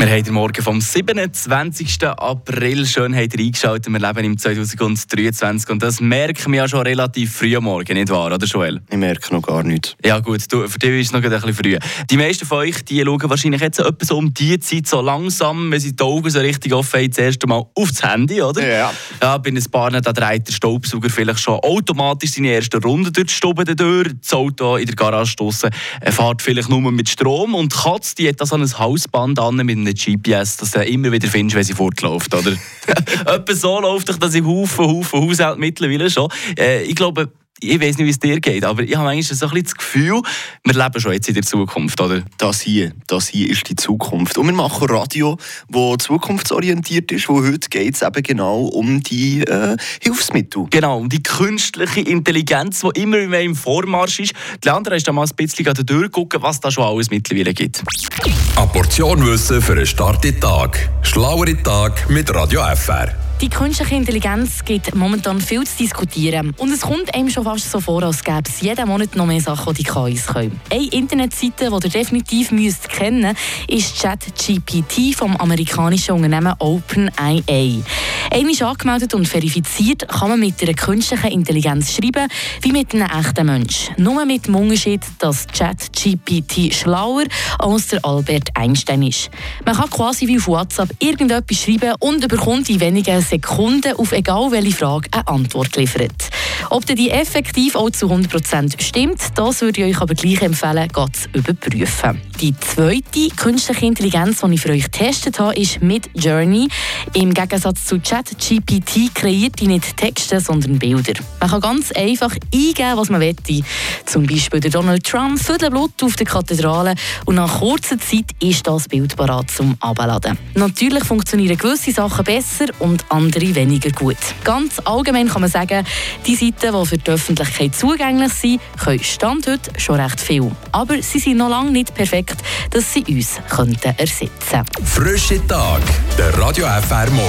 Wir haben den Morgen vom 27. April. Schön habt ihr eingeschaltet. Wir leben im 2023 und das merken wir ja schon relativ früh am Morgen, nicht wahr, oder Joel? Ich merke noch gar nichts. Ja gut, du, für dich ist es noch ein bisschen früh. Die meisten von euch die schauen wahrscheinlich jetzt etwa so um die Zeit so langsam, wenn sie die Augen so richtig offen haben, das erste Mal aufs Handy, oder? Ja. Ja, bei ein paar da dreht der Staubsauger vielleicht schon automatisch seine erste Runde durch die Stube durch. Das Auto in der Garage draussen fährt vielleicht nur mit Strom und Katz, die hat da so ein Hausband an mit einem GPS, das du immer wieder findest, wenn sie fortläuft, oder? Etwa so läuft doch das Haufen, Haufen Haushalt mittlerweile schon. Äh, ich glaube, ich weiß nicht, wie es dir geht, aber ich habe manchmal so ein bisschen das Gefühl, wir leben schon jetzt in der Zukunft, oder? Das hier, das hier ist die Zukunft. Und wir machen Radio, das zukunftsorientiert ist, wo heute geht es eben genau um die äh, Hilfsmittel. Genau, um die künstliche Intelligenz, die immer mehr im Vormarsch ist. Die Leandra ist da mal ein bisschen an der Tür gucken, was da schon alles mittlerweile gibt. Eine Portion Wissen für einen starken Tag. Schlauere Tag mit Radio FR. Die künstliche Intelligenz gibt momentan viel zu diskutieren. Und es kommt einem schon fast so vor, als gäbe es jeden Monat noch mehr Sachen, die KIs können. Eine Internetseite, die ihr definitiv müsst kennen ist ChatGPT vom amerikanischen Unternehmen OpenAI. Einmal angemeldet und verifiziert, kann man mit einer künstlichen Intelligenz schreiben, wie mit einem echten Mensch. Nur mit dem Unterschied, dass ChatGPT schlauer als der Albert Einstein ist. Man kann quasi wie auf WhatsApp irgendetwas schreiben und bekommt in wenigen Sekunden auf egal welche Frage eine Antwort liefert. Ob die effektiv auch zu 100% stimmt, das würde ich euch aber gleich empfehlen, zu überprüfen. Die zweite künstliche Intelligenz, die ich für euch getestet habe, ist mit Journey. Im Gegensatz zu ChatGPT kreiert die nicht Texte, sondern Bilder. Man kann ganz einfach eingeben, was man möchte. Zum Beispiel der Donald Trump Blut auf der Kathedrale und nach kurzer Zeit ist das Bild bereit zum Abladen. Natürlich funktionieren gewisse Sachen besser und andere weniger gut. Ganz allgemein kann man sagen, die Seiten, die für die Öffentlichkeit zugänglich sind, können Stand heute schon recht viel. Aber sie sind noch lange nicht perfekt, dass sie uns ersetzen könnten. Frische Tag, der Radio FR Morgen.